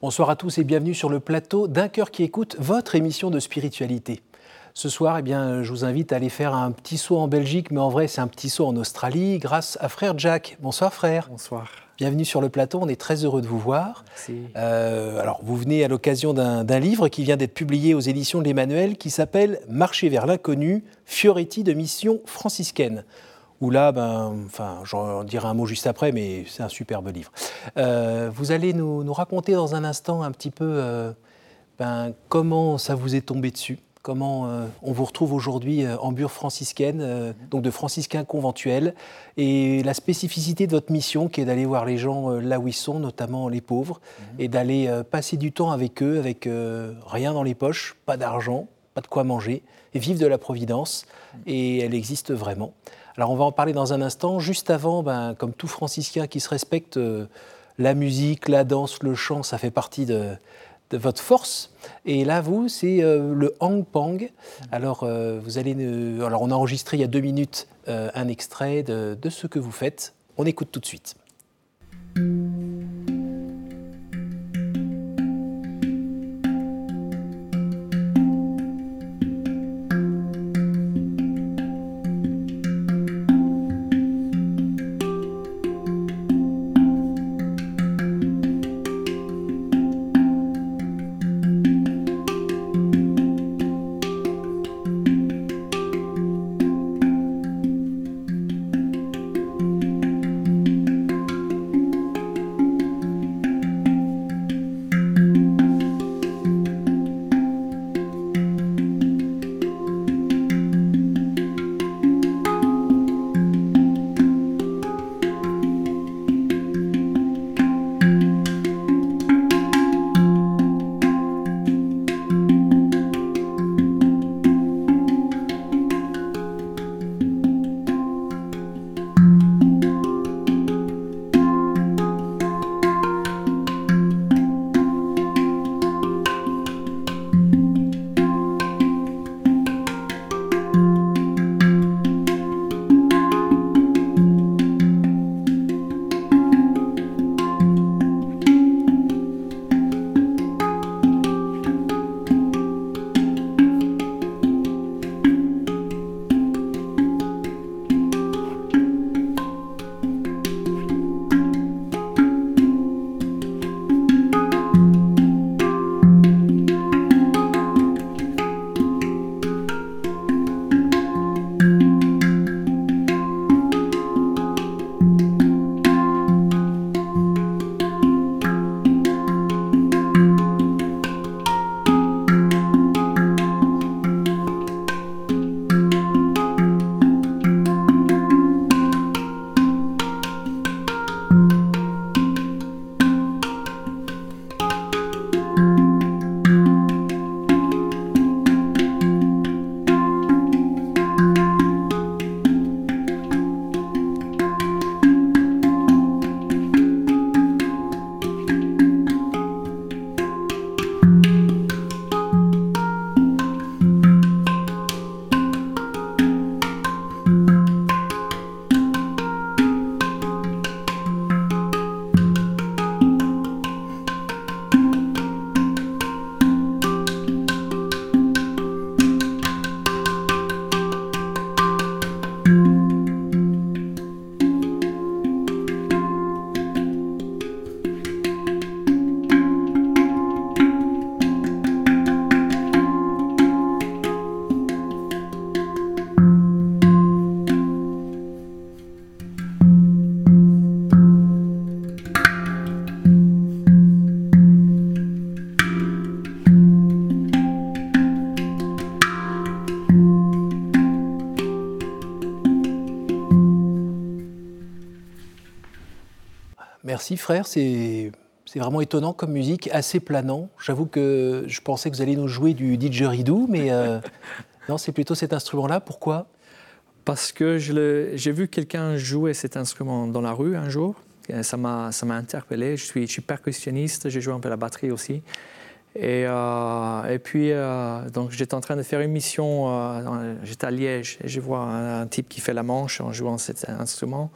Bonsoir à tous et bienvenue sur le plateau d'un cœur qui écoute votre émission de spiritualité. Ce soir, eh bien, je vous invite à aller faire un petit saut en Belgique, mais en vrai, c'est un petit saut en Australie grâce à frère Jack. Bonsoir frère. Bonsoir. Bienvenue sur le plateau, on est très heureux de vous voir. Merci. Euh, alors, vous venez à l'occasion d'un livre qui vient d'être publié aux éditions de l'Emmanuel qui s'appelle Marcher vers l'inconnu, Fioretti de mission franciscaine où là, ben, enfin, j'en dirai un mot juste après, mais c'est un superbe livre. Euh, vous allez nous, nous, raconter dans un instant un petit peu euh, ben, comment ça vous est tombé dessus, comment euh, on vous retrouve aujourd'hui en bure franciscaine, donc de franciscains conventuels, et la spécificité de votre mission qui est d'aller voir les gens là où ils sont, notamment les pauvres, et d'aller passer du temps avec eux, avec rien dans les poches, pas d'argent, pas de quoi manger, et vivre de la providence, et elle existe vraiment. Alors on va en parler dans un instant. Juste avant, ben, comme tout franciscain qui se respecte, euh, la musique, la danse, le chant, ça fait partie de, votre force. Et là, vous, c'est euh, le hang pang. Alors, euh, vous allez, alors, on a enregistré il y a deux minutes un extrait de ce que vous faites. On écoute tout de suite. Merci frère, c'est vraiment étonnant comme musique, assez planant. J'avoue que je pensais que vous alliez nous jouer du didgeridoo, mais euh, non, c'est plutôt cet instrument-là. Pourquoi? Parce que j'ai vu quelqu'un jouer cet instrument dans la rue un jour. Ça m'a interpellé. Je suis, je suis percussionniste, j'ai joué un peu la batterie aussi. Et, euh, et puis, euh, donc, j'étais en train de faire une mission, euh, j'étais à Liège, et je vois un, un type qui fait la manche en jouant cet instrument.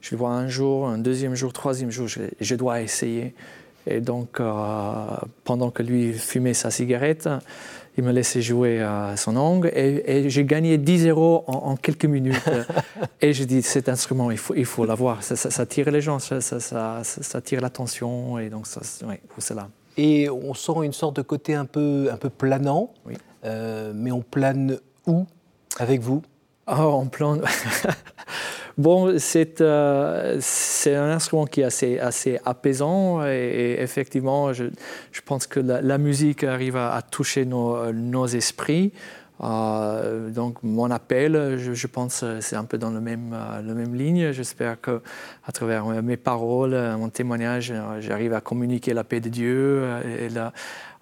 Je le vois un jour, un deuxième jour, troisième jour, je, je dois essayer. Et donc, pendant que lui fumait sa cigarette, il me laissait jouer à son ongle et, j'ai gagné 10 euros en, quelques minutes. et je dis, cet instrument, il faut, il faut l'avoir. Ça, ça, tire les gens, ça, ça tire l'attention et donc c'est là. Et on sent une sorte de côté un peu, un peu planant, oui. Euh, mais on plane où? Avec vous? Oh, On plane. bon, c'est euh, c'est un instrument qui est assez, apaisant et, effectivement, je, pense que la, musique arrive à, toucher nos, esprits. Euh, donc mon appel, je, pense, c'est un peu dans la même, la même ligne. J'espère que à travers mes paroles, mon témoignage, j'arrive à communiquer la paix de Dieu et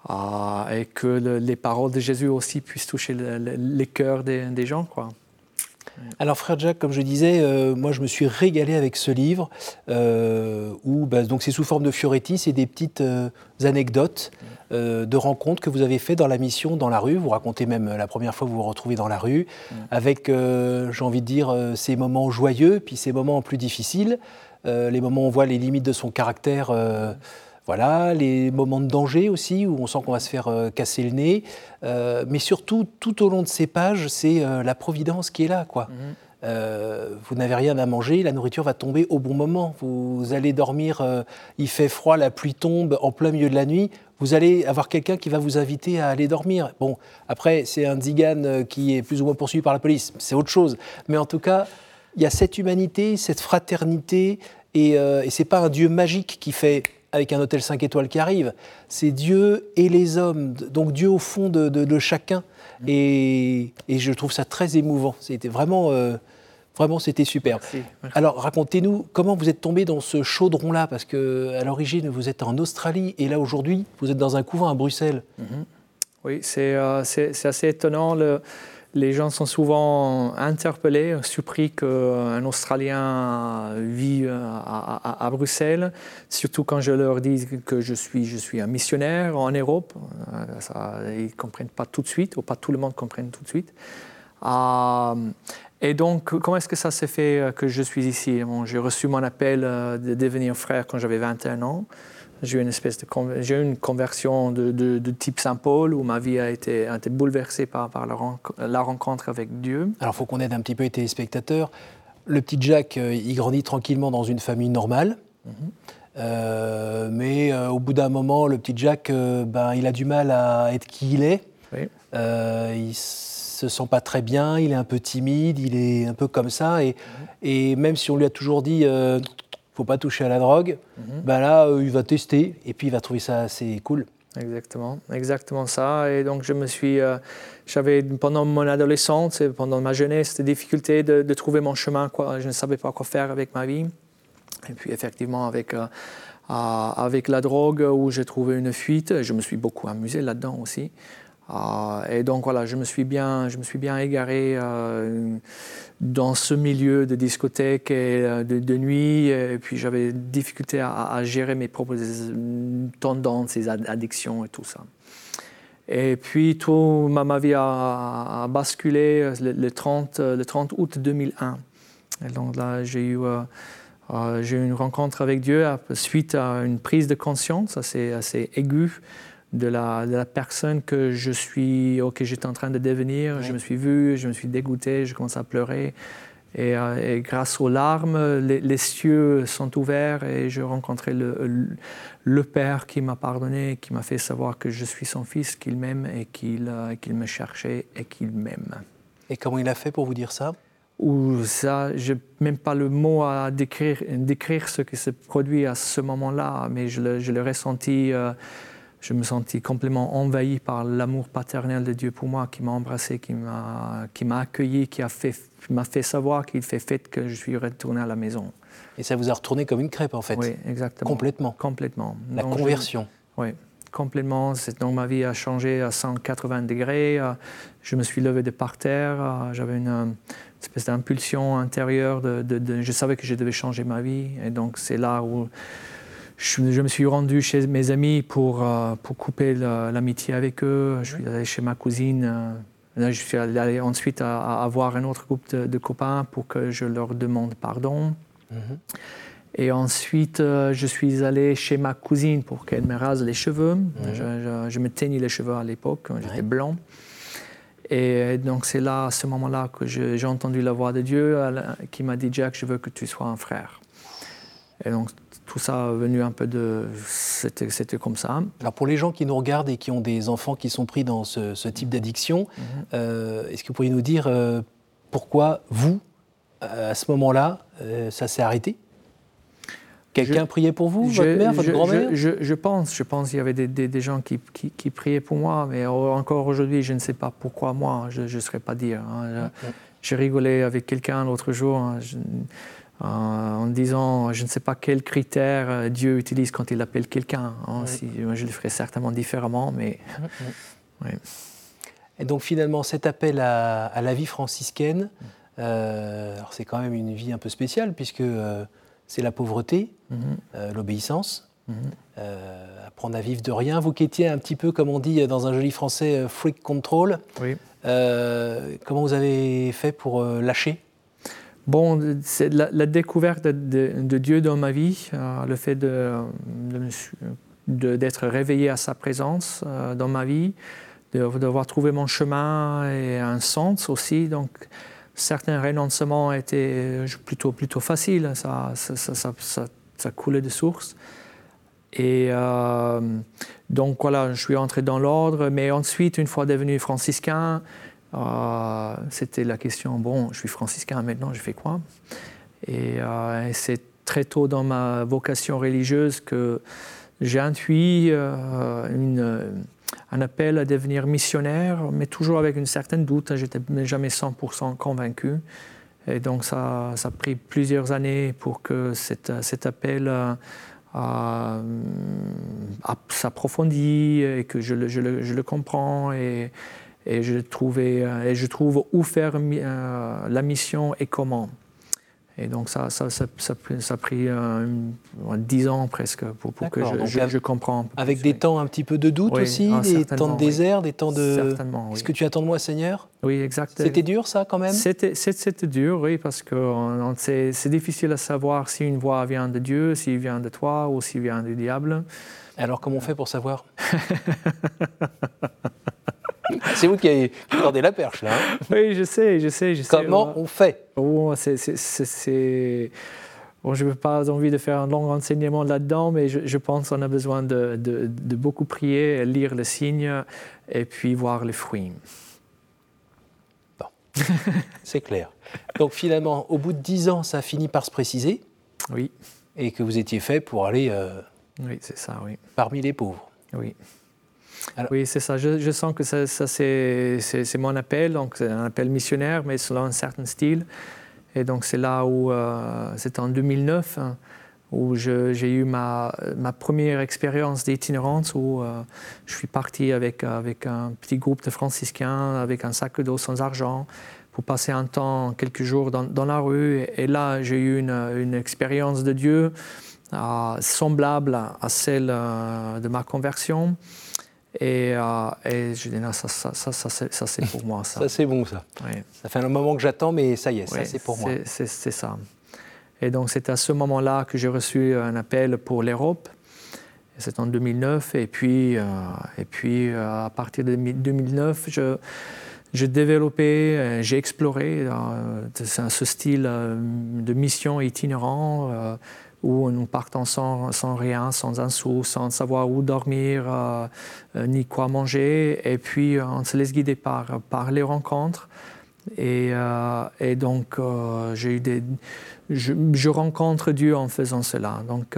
euh, que les paroles de Jésus aussi puissent toucher les cœurs des, gens. Quoi. Alors frère Jacques, comme je disais, euh, moi je me suis régalé avec ce livre euh, où bah, donc c'est sous forme de Fioretti, c'est des petites anecdotes de rencontres que vous avez fait dans la mission dans la rue. Vous racontez même la première fois que vous vous retrouvez dans la rue, avec j'ai envie de dire ces moments joyeux, puis ces moments plus difficiles, les moments où on voit les limites de son caractère. Voilà, les moments de danger aussi, où on sent qu'on va se faire euh, casser le nez. Euh, mais surtout, tout au long de ces pages, c'est euh, la providence qui est là. Quoi. Mhm. vous n'avez rien à manger, la nourriture va tomber au bon moment. Vous allez dormir, il fait froid, la pluie tombe en plein milieu de la nuit. Vous allez avoir quelqu'un qui va vous inviter à aller dormir. Bon, après, c'est un Zigan qui est plus ou moins poursuivi par la police, c'est autre chose. Mais en tout cas, il y a cette humanité, cette fraternité, et, et c'est pas un Dieu magique qui fait avec un hôtel 5 étoiles qui arrive. C'est Dieu et les hommes, donc Dieu au fond de, chacun. Et, je trouve ça très émouvant. C'était vraiment, euh, vraiment, c'était super. Alors, racontez-nous comment vous êtes tombé dans ce chaudron-là, parce que à l'origine vous êtes en Australie et là aujourd'hui vous êtes dans un couvent à Bruxelles. Mhm. Oui, euh, c'est assez étonnant. Le, les gens sont souvent interpellés, surpris qu'un Australien vit à, Bruxelles, surtout quand je leur dis que je suis, je suis un missionnaire en Europe. Ça, ils ne comprennent pas tout de suite, ou pas tout le monde comprenne tout de suite. Euh, et donc, comment est-ce que ça s'est fait que je suis ici? J'ai reçu mon appel de devenir frère quand j'avais 21 ans. J'ai eu une espèce de j'ai une conversion de, de, type Saint-Paul où ma vie a été, a été bouleversée par, par la, rencontre avec Dieu. Alors, il faut qu'on aide un petit peu les téléspectateurs. Le petit Jacques, euh, il grandit tranquillement dans une famille normale. Mhm. Euh, mais euh, au bout d'un moment, le petit Jacques, ben, il a du mal à être qui il est. Oui. il se sent pas très bien, il est un peu timide, il est un peu comme ça. Et, mhm. et même si on lui a toujours dit faut pas toucher à la drogue, mhm. ben là, euh, il va tester et puis il va trouver ça assez cool. Exactement, exactement ça. Et donc, je me suis. Euh, j'avais, pendant mon adolescence et pendant ma jeunesse, des difficultés de, trouver mon chemin. Quoi. Je ne savais pas quoi faire avec ma vie. Et puis, effectivement, avec, euh, avec la drogue, où j'ai trouvé une fuite, je me suis beaucoup amusé là-dedans aussi. Et donc, voilà, je me suis bien, je me suis bien égaré dans ce milieu de discothèque et euh, de, nuit. Et puis j'avais difficulté à, gérer mes propres tendances, et addictions et tout ça. Et puis tout, ma, vie a, basculé euh, le, 30, le 30 août 2001. Et donc là, j'ai eu, euh, j'ai eu une rencontre avec Dieu suite à une prise de conscience assez aiguë de la, de la, personne que je suis, que j'étais en train de devenir. Je me suis vu, je me suis dégoûté, je commence à pleurer. Et, euh, grâce aux larmes, les, cieux sont ouverts et je rencontrais le, le, Père qui m'a pardonné, qui m'a fait savoir que je suis son fils, qu'il m'aime et qu'il euh, me cherchait et qu'il m'aime. Et comment il a fait pour vous dire ça? Ou ça, je n'ai même pas le mot à décrire, décrire ce qui se produit à ce moment-là, mais je l'ai ressenti. Euh, je me sentis complètement envahi par l'amour paternel de Dieu pour moi, qui m'a embrassé, qui m'a, qui m'a accueilli, qui a fait, m'a fait savoir qu'il fait fait que je suis retourné à la maison. Et ça vous a retourné comme une crêpe en fait Oui, exactement. Complètement Complètement. La conversion. oui, complètement. Donc ma vie a changé à 180 degrés. Je me suis levé de par terre. J'avais une espèce d'impulsion intérieure. De, de, je savais que je devais changer ma vie. Et donc c'est là où je, me suis rendu chez mes amis pour, euh, pour couper l'amitié avec eux. Je suis allé chez ma cousine. Euh, là, je suis allé ensuite à, avoir un autre groupe de, copains pour que je leur demande pardon. Mhm. Et ensuite, euh, je suis allé chez ma cousine pour qu'elle me rase les cheveux. Je, me teignais les cheveux à l'époque, j'étais blanc. Et donc c'est là, à ce moment-là, que j'ai entendu la voix de Dieu qui m'a dit Jack, je veux que tu sois un frère. Et donc tout ça venu un peu de. C'était comme ça. Alors pour les gens qui nous regardent et qui ont des enfants qui sont pris dans ce, type d'addiction, mhm. euh, est-ce que vous pourriez nous dire euh, pourquoi vous, à ce moment-là, euh, ça s'est arrêté? Quelqu'un priait pour vous, votre mère, votre grand-mère? je, pense, je pense qu'il y avait des, gens qui, qui, priaient pour moi, mais encore aujourd'hui, je ne sais pas pourquoi moi, je ne saurais pas dire. Hein. J'ai rigolé avec quelqu'un l'autre jour hein. En disant, je ne sais pas quels critères euh, Dieu utilise quand il appelle quelqu'un. Hein. je le ferais certainement différemment, mais... Et donc finalement, cet appel à, la vie franciscaine, euh, c'est quand même une vie un peu spéciale, puisque... Euh, c'est la pauvreté, mhm. euh, l'obéissance, mhm. euh, apprendre à vivre de rien. Vous qui étiez un petit peu, comme on dit dans un joli français, euh, freak control, comment vous avez fait pour lâcher? Bon, c'est la, découverte de, Dieu dans ma vie, le fait d'être de, réveillé à sa présence dans ma vie, d'avoir trouvé mon chemin et un sens aussi. Donc, certains renoncements étaient euh, plutôt, plutôt faciles, ça, ça, coulait de source. Et euh, donc voilà, je suis entré dans l'ordre, mais ensuite, une fois devenu franciscain, euh, c'était la question, bon, je suis franciscain maintenant, je fais quoi? Et, c'est très tôt dans ma vocation religieuse que j'ai intuit une un appel à devenir missionnaire, mais toujours avec une certaine doute. J'étais jamais 100% convaincu. Et donc ça, ça, a pris plusieurs années pour que cet, appel euh, euh, s'approfondisse et que je le, je le, je comprends et, je trouvais, et je trouve où faire euh, la mission et comment. Et donc ça, ça, ça, ça a pris euh, dix ans presque pour, que je, je, comprends. Avec des temps un petit peu de doute aussi, des temps de désert, des temps de... Certainement, Est-ce que tu attends de moi, Seigneur? Oui, exactement. C'était dur ça quand même? C'était dur, oui, parce que c'est difficile à savoir si une voix vient de Dieu, s'il vient de toi ou s'il vient du diable. Alors comment on fait pour savoir? C'est vous qui avez la perche, là. Hein. oui, je sais, je sais, je sais. Comment on fait? Oh, c'est... Bon, je n'ai pas envie de faire un long enseignement là-dedans, mais je, pense qu'on a besoin de, de, beaucoup prier, lire les signes et puis voir les fruits. Bon, c'est clair. Donc finalement, au bout de dix ans, ça a fini par se préciser. Oui. Et que vous étiez fait pour aller. Euh, oui, c'est ça, oui. Parmi les pauvres. Oui. Oui, c'est ça. Je, sens que ça, c'est mon appel, donc un appel missionnaire, mais selon un certain style. Et donc c'est là où, euh, en 2009, hein, où j'ai eu ma, première expérience d'itinérance, où euh, je suis parti avec, avec un petit groupe de franciscains, avec un sac d'eau sans argent, pour passer un temps, quelques jours dans, la rue. Et, là, j'ai eu une, expérience de Dieu euh, semblable à celle de ma conversion. Et, euh, et, je dis, non, ça, ça, ça, ça c'est pour moi. Ça, ça c'est bon, ça. Ça fait un moment que j'attends, mais ça y est, ça c'est pour moi. C'est ça. Et donc, c'est à ce moment-là que j'ai reçu un appel pour l'Europe. C'est en 2009. Et puis, euh, et puis euh, à partir de 2009, je, j'ai développé, j'ai exploré ce style de mission itinérant où nous partons sans, sans, rien, sans un sou, sans savoir où dormir, euh, euh, ni quoi manger. Et puis, euh, on se laisse guider par, par les rencontres. Et, et donc, j'ai eu des, je, rencontre Dieu en faisant cela. Donc,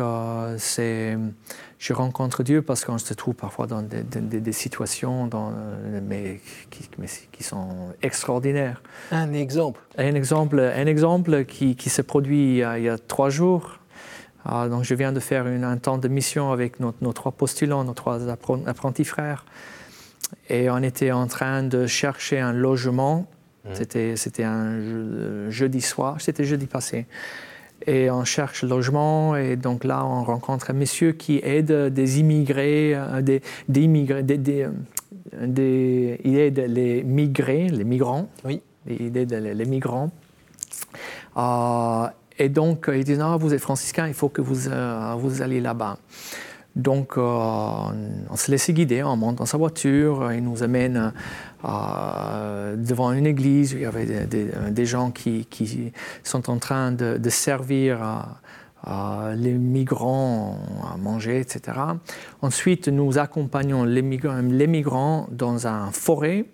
c'est, je rencontre Dieu parce qu'on se trouve parfois dans des, des, situations dans, mais, qui, qui, sont extraordinaires. Un exemple Un exemple, un exemple qui, qui se produit il y, a, il y a trois jours. Ah, donc je viens de faire une, un temps de mission avec nos, trois postulants, nos trois apprentis frères. Et on était en train de chercher un logement. Mmh. C'était, c'était un jeudi soir, c'était jeudi passé. Et on cherche logement et donc là on rencontre un monsieur qui aide des immigrés, euh, des, des immigrés, des, euh, des, il aide les migrés, les migrants. Oui. Il aide les, migrants. Euh, et donc, ils disent, ah, vous êtes franciscain, il faut que vous, vous alliez là-bas. Donc, on se laissait guider, on monte dans sa voiture, il nous amène devant une église, il y avait des, gens qui, sont en train de, servir les migrants à manger, etc. Ensuite, nous accompagnons les migrants, dans un forêt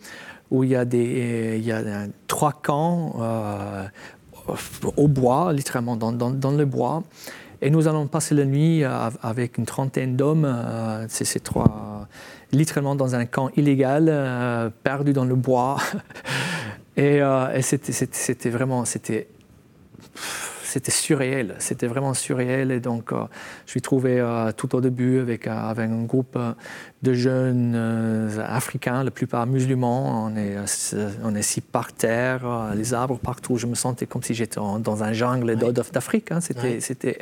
où il y a, des, il trois camps euh, au bois, littéralement dans, dans, le bois. Et nous allons passer la nuit avec une trentaine d'hommes. Euh, c'est trois littéralement dans un camp illégal, euh, perdu dans le bois. et, euh, c'était vraiment, c'était c'était surréel, c'était vraiment surréel. Et donc, euh, je suis trouvé tout au début avec, avec un groupe de jeunes africains, la plupart musulmans. On est, on est assis par terre, les arbres partout. Je me sentais comme si j'étais dans un jungle d'Afrique. Hein. C'était, c'était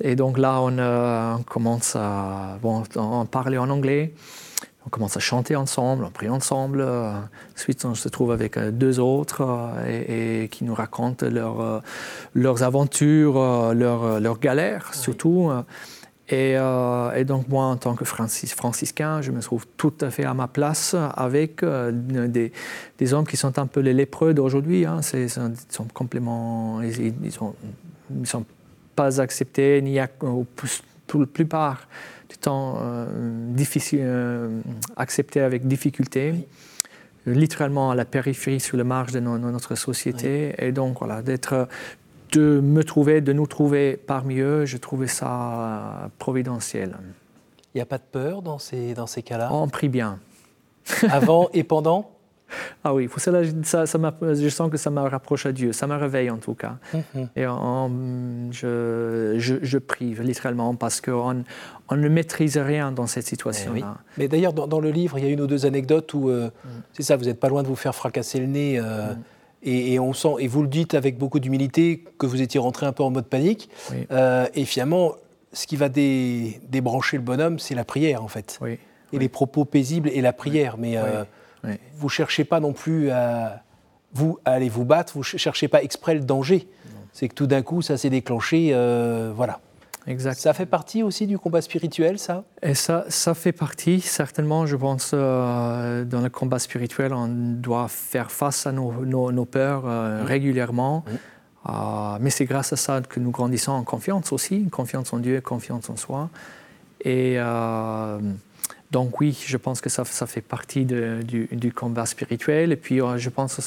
et donc là, on, commence à bon, parler en anglais. On commence à chanter ensemble, on prie ensemble. ensuite, on se trouve avec euh, deux autres euh, et, qui nous racontent euh, leurs aventures, leurs, galères surtout. Et, donc moi, en tant que franciscain, je me trouve tout à fait à ma place avec des, hommes qui sont un peu les lépreux d'aujourd'hui. Hein. Ils sont complètement... Ils ne sont, pas acceptés, ni à, pour la plupart du temps euh, difficile, euh, accepté avec difficulté, littéralement à la périphérie, sur la marge de notre société. Et donc, voilà, d'être de me trouver, de nous trouver parmi eux, je trouvais ça providentiel. Il n'y a pas de peur dans ces, dans ces cas-là? On prie bien. Avant et pendant? Ah oui, pour cela, ça, ça je sens que ça me rapproche à Dieu, ça me réveille en tout cas. Mhm. Et je, je, je, prie littéralement parce qu'on on ne maîtrise rien dans cette situation-là. Eh Mais d'ailleurs, dans, le livre, il y a une ou deux anecdotes où, euh, mm. c'est ça, vous n'êtes pas loin de vous faire fracasser le nez. Euh, mm. et, on sent, et vous le dites avec beaucoup d'humilité, que vous étiez rentré un peu en mode panique. Euh, et finalement, ce qui va débrancher le bonhomme, c'est la prière en fait. Et les propos paisibles et la prière. Mais vous cherchez pas non plus à, vous, aller vous battre, vous cherchez pas exprès le danger. C'est que tout d'un coup, ça s'est déclenché, euh, voilà. Exact. Ça fait partie aussi du combat spirituel, ça? Et ça, ça fait partie, certainement, je pense, euh, dans le combat spirituel, on doit faire face à nos, nos, peurs euh, régulièrement. mais c'est grâce à ça que nous grandissons en confiance aussi, confiance en Dieu, confiance en soi. Et donc oui, je pense que ça, fait partie du, combat spirituel. Et puis euh, je pense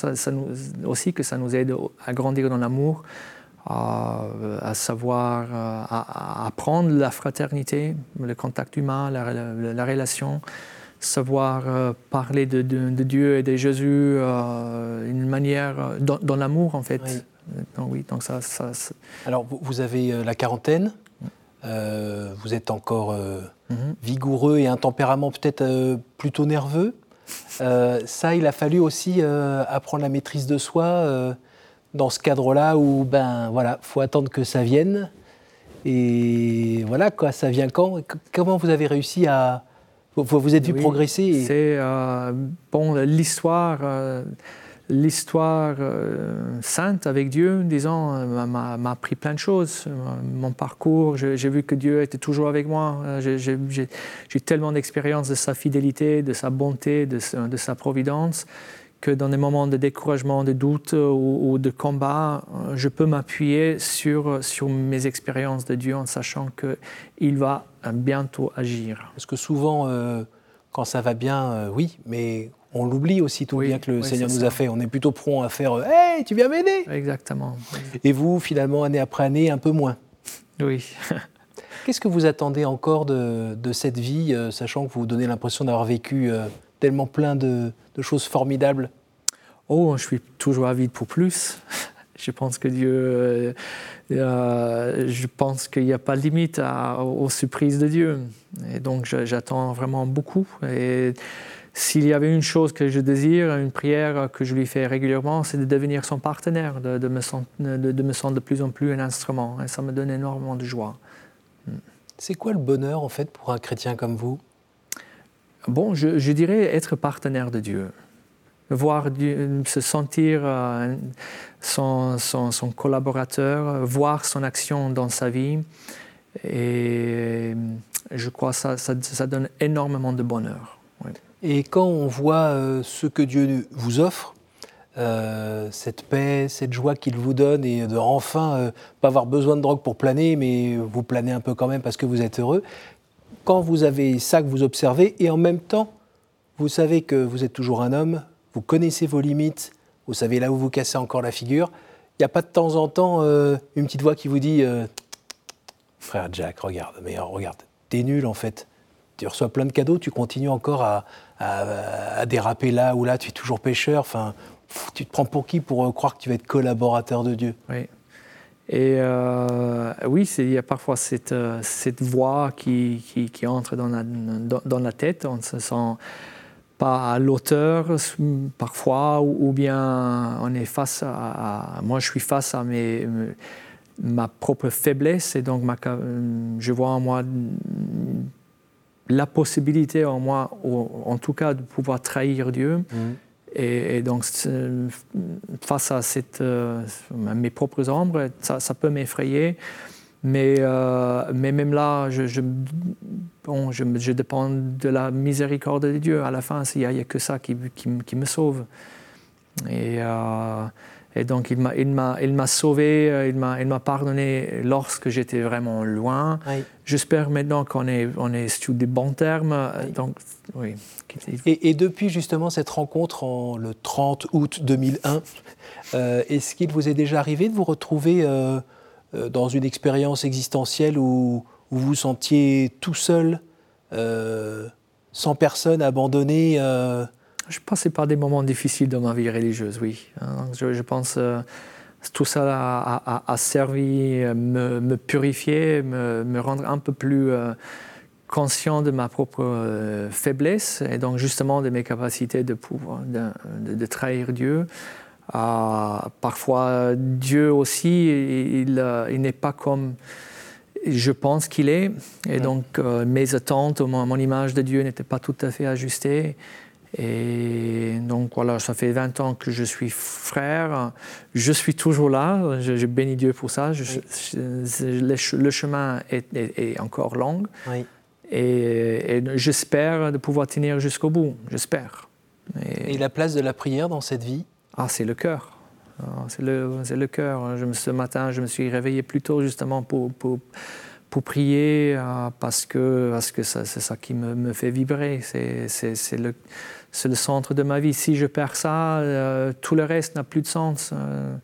aussi que ça nous aide à grandir dans l'amour, à, savoir, euh, à, apprendre la fraternité, le contact humain, la, relation, savoir euh, parler de, Dieu et de Jésus d'une manière, dans, l'amour en fait. Donc, oui, donc ça, Alors vous avez la quarantaine, vous êtes encore Mhm. vigoureux et un tempérament peut-être euh, plutôt nerveux. Euh, ça, il a fallu aussi euh, apprendre la maîtrise de soi dans ce cadre-là où, ben voilà, faut attendre que ça vienne. Et voilà, quoi, ça vient quand? Comment vous avez réussi à. Vous vous êtes vu progresser C'est. bon, l'histoire l'histoire euh, sainte avec Dieu, disons, euh, m'a appris plein de choses. Euh, mon parcours, j'ai vu que Dieu était toujours avec moi. J'ai tellement d'expérience de sa fidélité, de sa bonté, de, sa providence, que dans des moments de découragement, de doute ou, de combat, je peux m'appuyer sur, sur mes expériences de Dieu en sachant qu'il va bientôt agir. Parce que souvent, quand ça va bien, oui, mais on l'oublie aussi tout le bien que le Seigneur nous a fait. On est plutôt prompt à faire Hey, tu viens m'aider Exactement. Et vous, finalement, année après année, un peu moins. Oui. Qu'est-ce que vous attendez encore de, cette vie, euh, sachant que vous vous donnez l'impression d'avoir vécu euh, tellement plein de, choses formidables? Oh, je suis toujours avide pour plus. Je pense que Dieu, euh, je pense qu'il n'y a pas de limite aux surprises de Dieu. Et donc j'attends vraiment beaucoup. Et s'il y avait une chose que je désire, une prière que je lui fais régulièrement, c'est de devenir son partenaire, de, me sentir, de, me sentir de plus en plus un instrument. Et ça me donne énormément de joie. Hmm. C'est quoi le bonheur, en fait, pour un chrétien comme vous? Bon, je, dirais être partenaire de Dieu. voir se sentir son, son, collaborateur, voir son action dans sa vie. Et je crois que ça, ça, donne énormément de bonheur. Et quand on voit ce que Dieu vous offre, euh, cette paix, cette joie qu'il vous donne et de enfin euh, pas avoir besoin de drogue pour planer, mais vous planez un peu quand même parce que vous êtes heureux. Quand vous avez ça que vous observez et en même temps, vous savez que vous êtes toujours un homme, vous connaissez vos limites, vous savez là où vous cassez encore la figure, il n'y a pas de temps en temps euh, une petite voix qui vous dit Frère Jack, regarde, mais regarde, t'es nul en fait. Tu reçois plein de cadeaux, tu continues encore à, à, déraper là ou là, tu es toujours pêcheur. Enfin, tu te prends pour qui pour euh, croire que tu vas être collaborateur de Dieu? Oui. Et euh, oui, il y a parfois cette, euh, cette voix qui, qui, entre dans la, dans, la, tête. On ne se sent pas à l'auteur parfois, ou, bien on est face à, Moi, je suis face à mes, ma propre faiblesse, et donc je vois en moi la possibilité en moi, en tout cas, de pouvoir trahir Dieu. Mmh. Et, donc, face à cette, euh, mes propres ombres, ça, peut m'effrayer. Mais, euh, mais même là, je, je, bon, je, je, dépends de la miséricorde de Dieu. À la fin, il n'y a, a, que ça qui, qui, qui me sauve. Et, euh, et donc, il m'a, il m'a, il m'a sauvé, euh, il m'a, il m'a pardonné lorsque j'étais vraiment loin. J'espère maintenant qu'on est, on est sur des bons termes. Donc, oui. Et, depuis justement cette rencontre en, le 30 août 2001, euh, est-ce qu'il vous est déjà arrivé de vous retrouver euh, dans une expérience existentielle où, où, vous vous sentiez tout seul, sans personne, abandonné je passais par des moments difficiles dans ma vie religieuse, oui. Je, pense que euh, tout ça a, servi à me, purifier, me, me, rendre un peu plus euh, conscient de ma propre euh, faiblesse et donc justement de mes capacités de pouvoir de, trahir Dieu. parfois, Dieu aussi, il, il n'est pas comme je pense qu'il est. Et donc, mes attentes, mon, mon image de Dieu n'était pas tout à fait ajustée. Et donc voilà, ça fait 20 ans que je suis frère. Je suis toujours là. Je, bénis Dieu pour ça. le, chemin est, encore long. Et, j'espère de pouvoir tenir jusqu'au bout. J'espère. Et, la place de la prière dans cette vie? Ah, c'est le cœur. Ah, c'est le, le cœur. Ce matin, je me suis réveillé plus tôt justement pour, pour pour prier euh, parce que, parce que c'est ça qui me, me fait vibrer. C'est le, le, centre de ma vie. Si je perds ça, euh, tout le reste n'a plus de sens. Euh,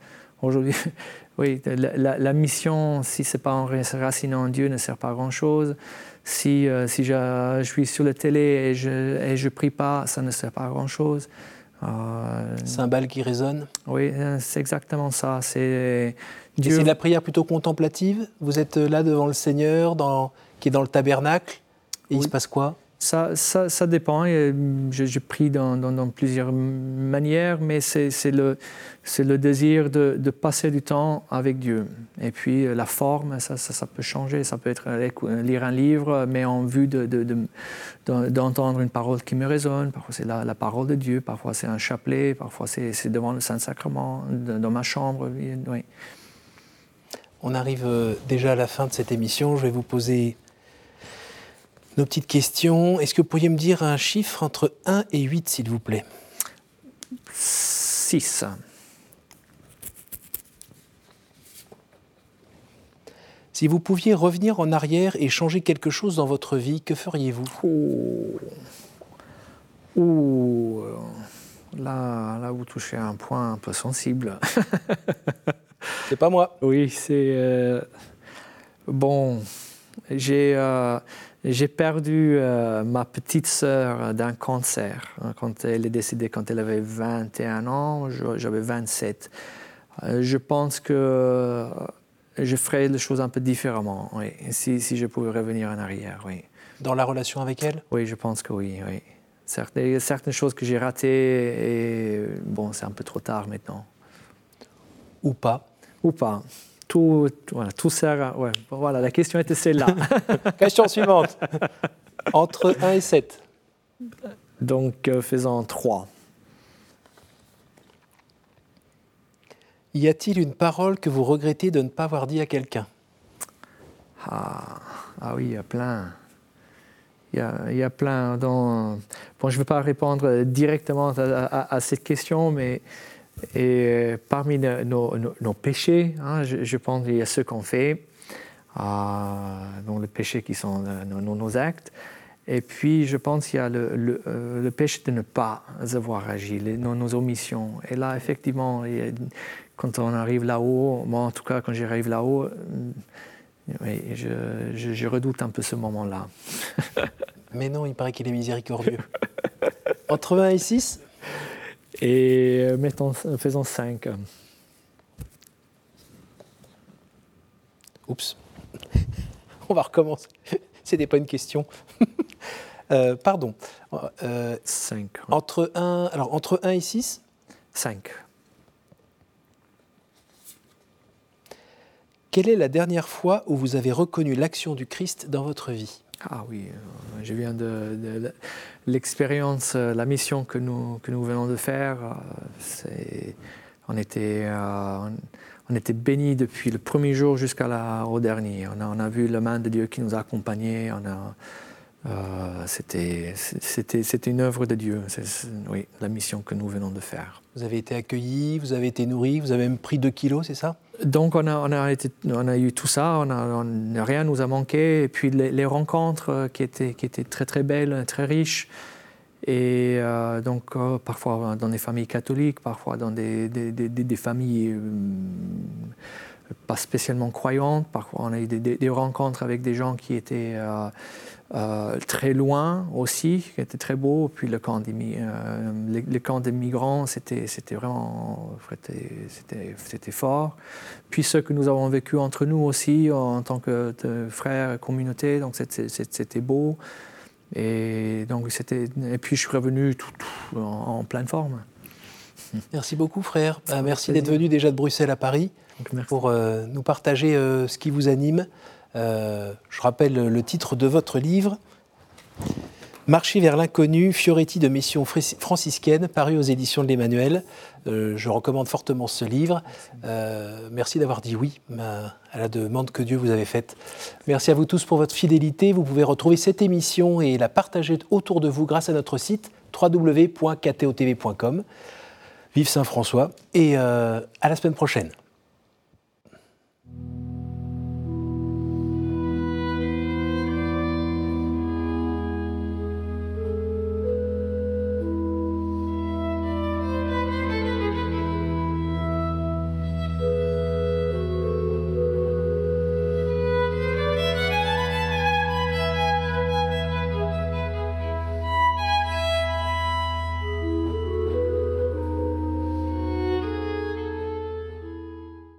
aujourd'hui, oui, la, la, mission, si ce n'est pas enraciné en Dieu, ne sert pas à grand-chose. Si, si je, je, suis sur la télé et je ne je prie pas, ça ne sert pas à grand-chose. Cymbale qui résonne? Oui, c'est exactement ça. C'est c'est de la prière plutôt contemplative? Vous êtes là devant le Seigneur, dans, qui est dans le tabernacle, et il se passe quoi? Ça, dépend. Je, je prie dans, plusieurs manières, mais c'est le, désir de, passer du temps avec Dieu. Et puis la forme, ça, peut changer. Ça peut être lire un livre, mais en vue d'entendre de, une parole qui me résonne. Parfois c'est la, parole de Dieu, parfois c'est un chapelet, parfois c'est devant le Saint-Sacrement, dans ma chambre. On arrive euh, déjà à la fin de cette émission. Je vais vous poser nos petites questions. Est-ce que vous pourriez me dire un chiffre entre 1 et 8, s'il vous plaît? 6. Si vous pouviez revenir en arrière et changer quelque chose dans votre vie, que feriez-vous? Ouh. Là, là, vous touchez un point un peu sensible. C'est pas moi. Oui, c'est. Euh, bon, j'ai euh, j'ai perdu euh, ma petite sœur d'un cancer hein, quand elle est décédée quand elle avait 21 ans, j'avais 27. je pense que je ferais les choses un peu différemment, oui, si, si, je pouvais revenir en arrière, oui. Dans la relation avec elle? Oui, je pense que oui, oui. Certaines, certaines choses que j'ai ratées, et bon, c'est un peu trop tard maintenant. Ou pas? Ou pas tout, voilà, tout sert. Ouais, voilà, la question était celle-là. question suivante. Entre 1 et 7. Donc euh, faisons 3. Y a-t-il une parole que vous regrettez de ne pas avoir dit à quelqu'un? Ah, ah, oui, il y a plein. Il y a, il y a plein. Dans... Bon, je ne vais pas répondre directement à cette question, mais et parmi nos, péchés, hein, je, pense qu'il y a ceux qu'on fait, euh, donc les péchés qui sont nos, nos actes. Et puis, je pense qu'il y a le, euh, péché de ne pas avoir agi, nos, omissions. Et là, effectivement, quand on arrive là-haut, moi en tout cas, quand j'arrive là-haut, euh, je, redoute un peu ce moment-là. Mais non, il paraît qu'il est miséricordieux. Entre 1 et 6 Et euh, mettons, faisons 5. Oups. On va recommencer. C'était pas une question. Euh, pardon. 5. Entre 1, alors, entre 1 et 6 5. Quelle est la dernière fois où vous avez reconnu l'action du Christ dans votre vie? Ah oui, euh, je viens de, l'expérience, euh, la mission que nous, venons de faire. Euh, on était, bénis depuis le premier jour jusqu'à au dernier. On a, on a, vu la main de Dieu qui nous a accompagnés. Euh, c'était une œuvre de Dieu, c'est oui, la mission que nous venons de faire. Vous avez été accueillis, vous avez été nourris, vous avez même pris 2 kilos, c'est ça? Donc on a, on, a été, on a, eu tout ça, on a, rien nous a manqué, et puis les, rencontres euh, qui étaient, qui étaient très très belles, très riches, et euh, donc parfois dans des familles catholiques, parfois dans des, des, des, des familles pas spécialement croyantes, parfois on a eu des, rencontres avec des gens qui étaient... Euh, très loin aussi, qui était très beau. Puis le camp des, euh, les, camps des migrants, c'était, c'était vraiment c'était, fort. Puis ce que nous avons vécu entre nous aussi en tant que frères, communauté, donc c'était, beau. Et, donc c'était, et puis je suis revenu tout, en, pleine forme. Merci beaucoup frère. Bah, merci d'être venu déjà de Bruxelles à Paris pour euh, nous partager ce qui vous anime. Euh, je rappelle le titre de votre livre, Marcher vers l'inconnu, Fioretti de mission franciscaine, paru aux éditions de l'Emmanuel. Euh, je recommande fortement ce livre. Euh, merci d'avoir dit oui à la demande que Dieu vous avait faite. Merci à vous tous pour votre fidélité. Vous pouvez retrouver cette émission et la partager autour de vous grâce à notre site www.ktotv.com. Vive Saint-François et à la semaine prochaine.